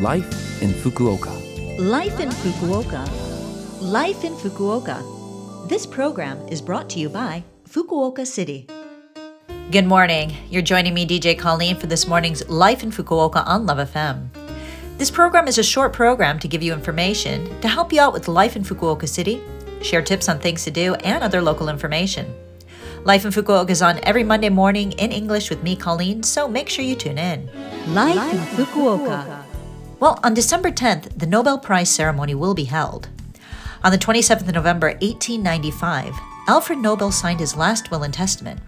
Life in Fukuoka. Life in Fukuoka. Life in Fukuoka. This program is brought to you by Fukuoka City. Good morning. You're joining me, DJ Colleen, for this morning's Life in Fukuoka on Love FM. This program is a short program to give you information to help you out with life in Fukuoka City, share tips on things to do, and other local information. Life in Fukuoka is on every Monday morning in English with me, Colleen, so make sure you tune in. Life, in Fukuoka. Well, on December 10th, the Nobel Prize ceremony will be held. On the 27th of November, 1895, Alfred Nobel signed his last will and testament,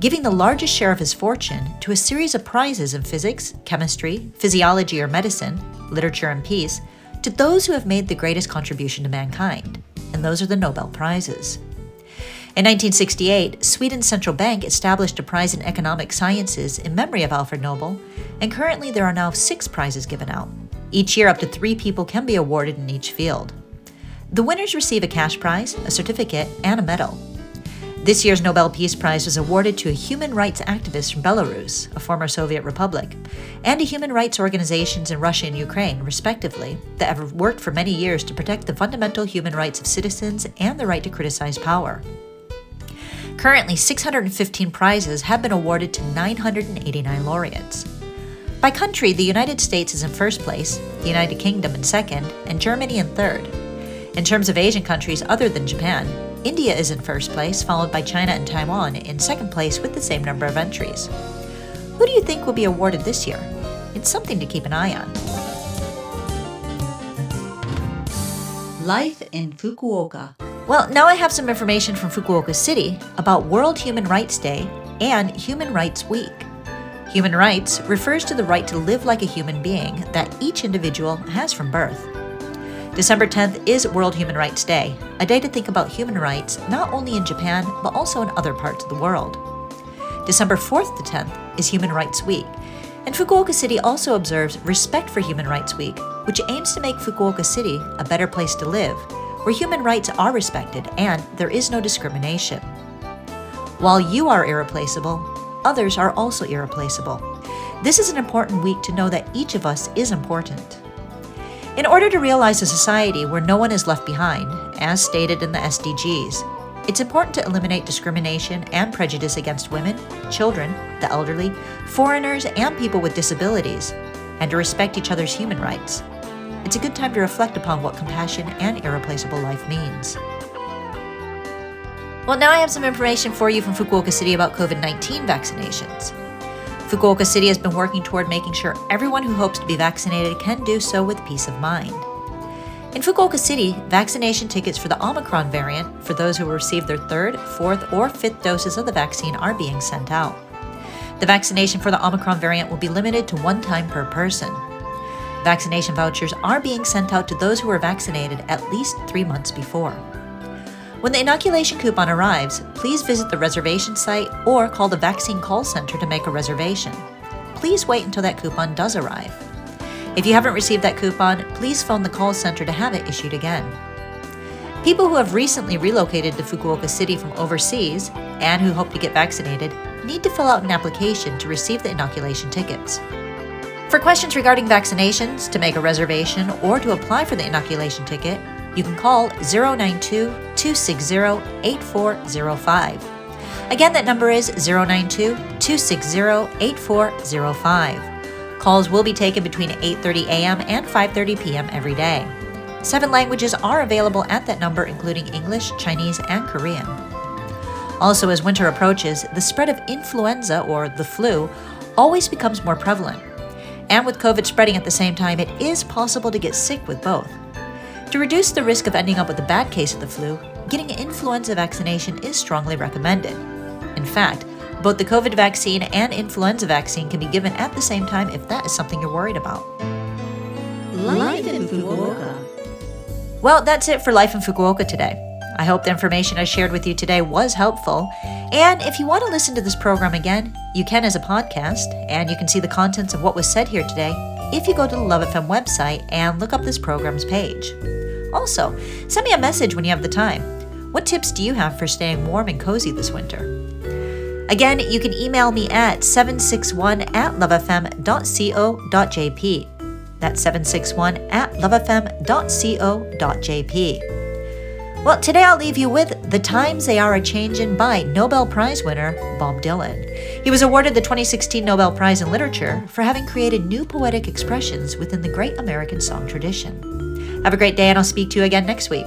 giving the largest share of his fortune to a series of prizes in physics, chemistry, physiology or medicine, literature and peace, to those who have made the greatest contribution to mankind. And those are the Nobel Prizes. In 1968, Sweden's central bank established a prize in economic sciences in memory of Alfred Nobel, and currently there are now six prizes given out. Each year, up to three people can be awarded in each field. The winners receive a cash prize, a certificate, and a medal. This year's Nobel Peace Prize was awarded to a human rights activist from Belarus, a former Soviet republic, and to human rights organizations in Russia and Ukraine, respectively, that have worked for many years to protect the fundamental human rights of citizens and the right to criticize power. Currently, 615 prizes have been awarded to 989 laureates. By country, the United States is in first place, the United Kingdom in second, and Germany in third. In terms of Asian countries other than Japan, India is in first place, followed by China and Taiwan in second place with the same number of entries. Who do you think will be awarded this year? It's something to keep an eye on. Life in Fukuoka. Well, now I have some information from Fukuoka City about World Human Rights Day and Human Rights Week. Human rights refers to the right to live like a human being that each individual has from birth. December 10th is World Human Rights Day, a day to think about human rights not only in Japan but also in other parts of the world. December 4th to 10th is Human Rights Week, and Fukuoka City also observes Respect for Human Rights Week, which aims to make Fukuoka City a better place to live, where human rights are respected and there is no discrimination. While you are irreplaceable, others are also irreplaceable. This is an important week to know that each of us is important. In order to realize a society where no one is left behind, as stated in the SDGs, it's important to eliminate discrimination and prejudice against women, children, the elderly, foreigners, and people with disabilities, and to respect each other's human rights. It's a good time to reflect upon what compassion and irreplaceable life means. Well, now I have some information for you from Fukuoka City about COVID 19 vaccinations. Fukuoka City has been working toward making sure everyone who hopes to be vaccinated can do so with peace of mind. In Fukuoka City, vaccination tickets for the Omicron variant for those who will receive their third, fourth, or fifth doses of the vaccine are being sent out. The vaccination for the Omicron variant will be limited to one time per person. Vaccination vouchers are being sent out to those who were vaccinated at least three months before. When the inoculation coupon arrives, please visit the reservation site or call the vaccine call center to make a reservation. Please wait until that coupon does arrive. If you haven't received that coupon, please phone the call center to have it issued again. People who have recently relocated to Fukuoka City from overseas and who hope to get vaccinated need to fill out an application to receive the inoculation tickets. For questions regarding vaccinations, to make a reservation, or to apply for the inoculation ticket, you can call 092 260 8405. Again, that number is 092 260 8405. Calls will be taken between 8:30 a.m. and 5:30 p.m. every day. Seven languages are available at that number including English, Chinese, and Korean. Also, as winter approaches, the spread of influenza or the flu always becomes more prevalent. And with COVID spreading at the same time, it is possible to get sick with both. To reduce the risk of ending up with a bad case of the flu, getting an influenza vaccination is strongly recommended. In fact, both the COVID vaccine and influenza vaccine can be given at the same time if that is something you're worried about. Life in Fukuoka. Well, that's it for Life in Fukuoka today. I hope the information I shared with you today was helpful. And if you want to listen to this program again, you can as a podcast, and you can see the contents of what was said here today if you go to the Love FM website and look up this program's page. Also, send me a message when you have the time. What tips do you have for staying warm and cozy this winter? Again, you can email me at 761 at lovefm.co.jp. That's 761 at lovefm.co.jp. Well, today I'll leave you with The Times They Are a Changin' by Nobel Prize winner Bob Dylan. He was awarded the 2016 Nobel Prize in Literature for having created new poetic expressions within the great American song tradition. Have a great day, and I'll speak to you again next week.